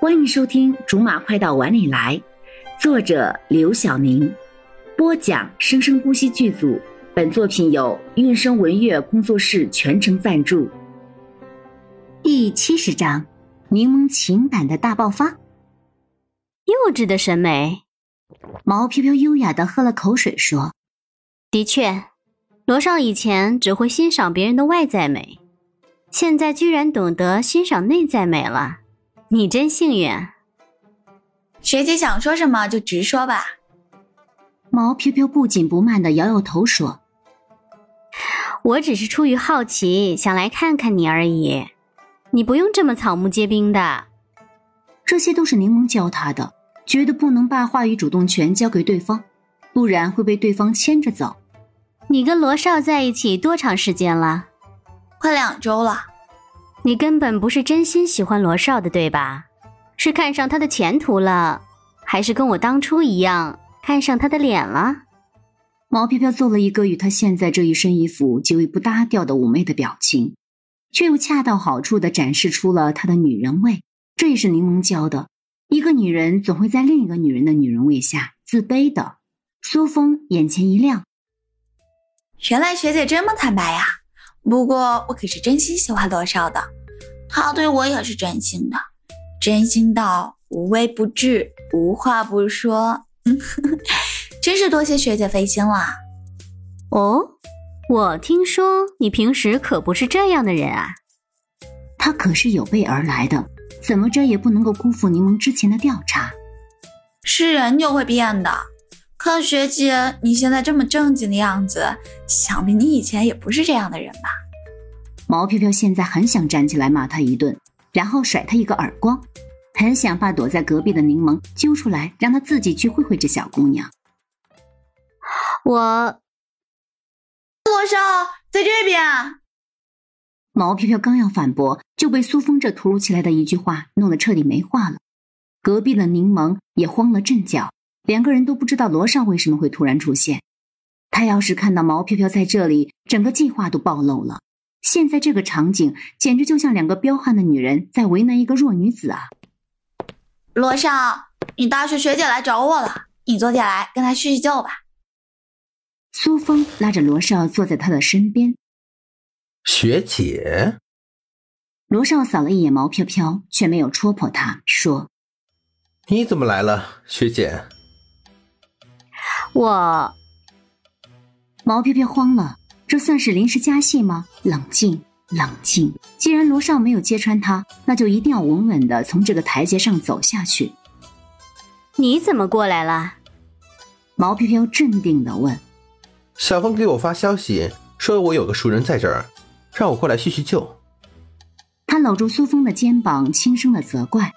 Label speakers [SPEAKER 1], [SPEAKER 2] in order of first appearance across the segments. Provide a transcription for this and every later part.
[SPEAKER 1] 欢迎收听《竹马快到碗里来》，作者刘晓宁，播讲生生不息剧组。本作品由韵声文乐工作室全程赞助。第七十章：柠檬情感的大爆发。
[SPEAKER 2] 幼稚的审美。
[SPEAKER 1] 毛飘飘优雅的喝了口水，说：“
[SPEAKER 2] 的确，罗少以前只会欣赏别人的外在美，现在居然懂得欣赏内在美了。你真幸运。”
[SPEAKER 3] 学姐想说什么就直说吧。
[SPEAKER 1] 毛飘飘不紧不慢的摇摇头说。
[SPEAKER 2] 我只是出于好奇，想来看看你而已。你不用这么草木皆兵的。
[SPEAKER 1] 这些都是柠檬教他的，觉得不能把话语主动权交给对方，不然会被对方牵着走。
[SPEAKER 2] 你跟罗少在一起多长时间了？
[SPEAKER 3] 快两周了。
[SPEAKER 2] 你根本不是真心喜欢罗少的，对吧？是看上他的前途了，还是跟我当初一样看上他的脸了？
[SPEAKER 1] 毛飘飘做了一个与他现在这一身衣服极为不搭调的妩媚的表情，却又恰到好处的展示出了她的女人味。这也是柠檬教的。一个女人总会在另一个女人的女人味下自卑的。苏风眼前一亮，
[SPEAKER 3] 原来学姐这么坦白呀！不过我可是真心喜欢罗少的，他对我也是真心的，真心到无微不至，无话不说。真是多谢学姐费心了。
[SPEAKER 2] 哦，我听说你平时可不是这样的人啊。
[SPEAKER 1] 他可是有备而来的，怎么着也不能够辜负柠檬之前的调查。
[SPEAKER 3] 是人就会变的。看学姐你现在这么正经的样子，想必你以前也不是这样的人吧？
[SPEAKER 1] 毛飘飘现在很想站起来骂他一顿，然后甩他一个耳光，很想把躲在隔壁的柠檬揪出来，让他自己去会会这小姑娘。
[SPEAKER 2] 我，
[SPEAKER 3] 罗少在这边。
[SPEAKER 1] 毛飘飘刚要反驳，就被苏峰这突如其来的一句话弄得彻底没话了。隔壁的柠檬也慌了阵脚，两个人都不知道罗少为什么会突然出现。他要是看到毛飘飘在这里，整个计划都暴露了。现在这个场景简直就像两个彪悍的女人在为难一个弱女子啊！
[SPEAKER 3] 罗少，你大学学姐来找我了，你坐下来跟她叙叙旧吧。
[SPEAKER 1] 苏峰拉着罗少坐在他的身边。
[SPEAKER 4] 学姐，
[SPEAKER 1] 罗少扫了一眼毛飘飘，却没有戳破他，说：“
[SPEAKER 4] 你怎么来了，学姐？”
[SPEAKER 2] 我
[SPEAKER 1] 毛飘飘慌了，这算是临时加戏吗？冷静，冷静。既然罗少没有揭穿他，那就一定要稳稳的从这个台阶上走下去。
[SPEAKER 2] 你怎么过来了？
[SPEAKER 1] 毛飘飘镇定的问。
[SPEAKER 4] 小峰给我发消息说，我有个熟人在这儿，让我过来叙叙旧。
[SPEAKER 1] 他搂住苏峰的肩膀，轻声的责怪：“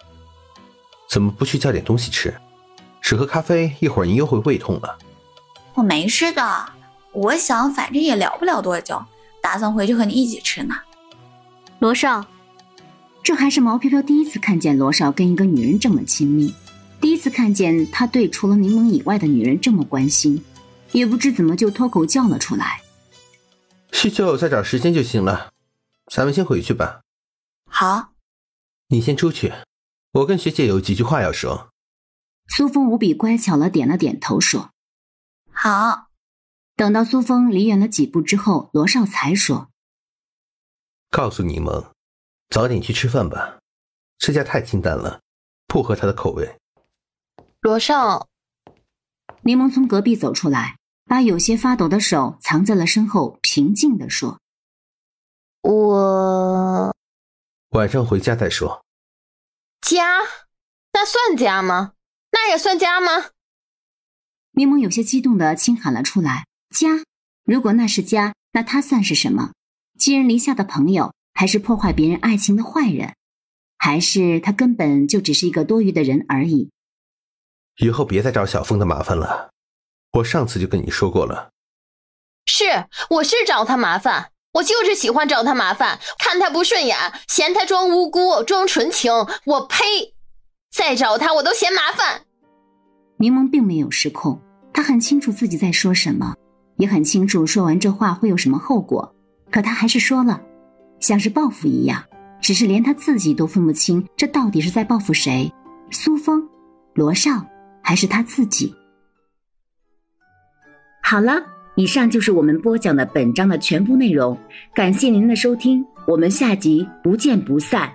[SPEAKER 4] 怎么不去叫点东西吃？只喝咖啡，一会儿您又会胃痛了。”
[SPEAKER 3] 我没事的，我想反正也聊不了多久，打算回去和你一起吃呢。
[SPEAKER 2] 罗少，
[SPEAKER 1] 这还是毛飘飘第一次看见罗少跟一个女人这么亲密，第一次看见他对除了柠檬以外的女人这么关心。也不知怎么就脱口叫了出来。
[SPEAKER 4] 叙旧再找时间就行了，咱们先回去吧。
[SPEAKER 3] 好，
[SPEAKER 4] 你先出去，我跟学姐有几句话要说。
[SPEAKER 1] 苏峰无比乖巧了，点了点头说：“
[SPEAKER 3] 好。”
[SPEAKER 1] 等到苏峰离远了几步之后，罗少才说：“
[SPEAKER 4] 告诉柠檬，早点去吃饭吧，这家太清淡了，不合他的口味。”
[SPEAKER 5] 罗少。
[SPEAKER 1] 柠檬从隔壁走出来，把有些发抖的手藏在了身后，平静地说：“
[SPEAKER 5] 我
[SPEAKER 4] 晚上回家再说。”
[SPEAKER 5] 家？那算家吗？那也算家吗？
[SPEAKER 1] 柠檬有些激动的轻喊了出来：“家？如果那是家，那他算是什么？寄人篱下的朋友，还是破坏别人爱情的坏人？还是他根本就只是一个多余的人而已？”
[SPEAKER 4] 以后别再找小峰的麻烦了，我上次就跟你说过了。
[SPEAKER 5] 是，我是找他麻烦，我就是喜欢找他麻烦，看他不顺眼，嫌他装无辜、装纯情，我呸！再找他我都嫌麻烦。
[SPEAKER 1] 柠檬并没有失控，他很清楚自己在说什么，也很清楚说完这话会有什么后果，可他还是说了，像是报复一样。只是连他自己都分不清，这到底是在报复谁？苏峰、罗少，还是他自己？好了，以上就是我们播讲的本章的全部内容，感谢您的收听，我们下集不见不散。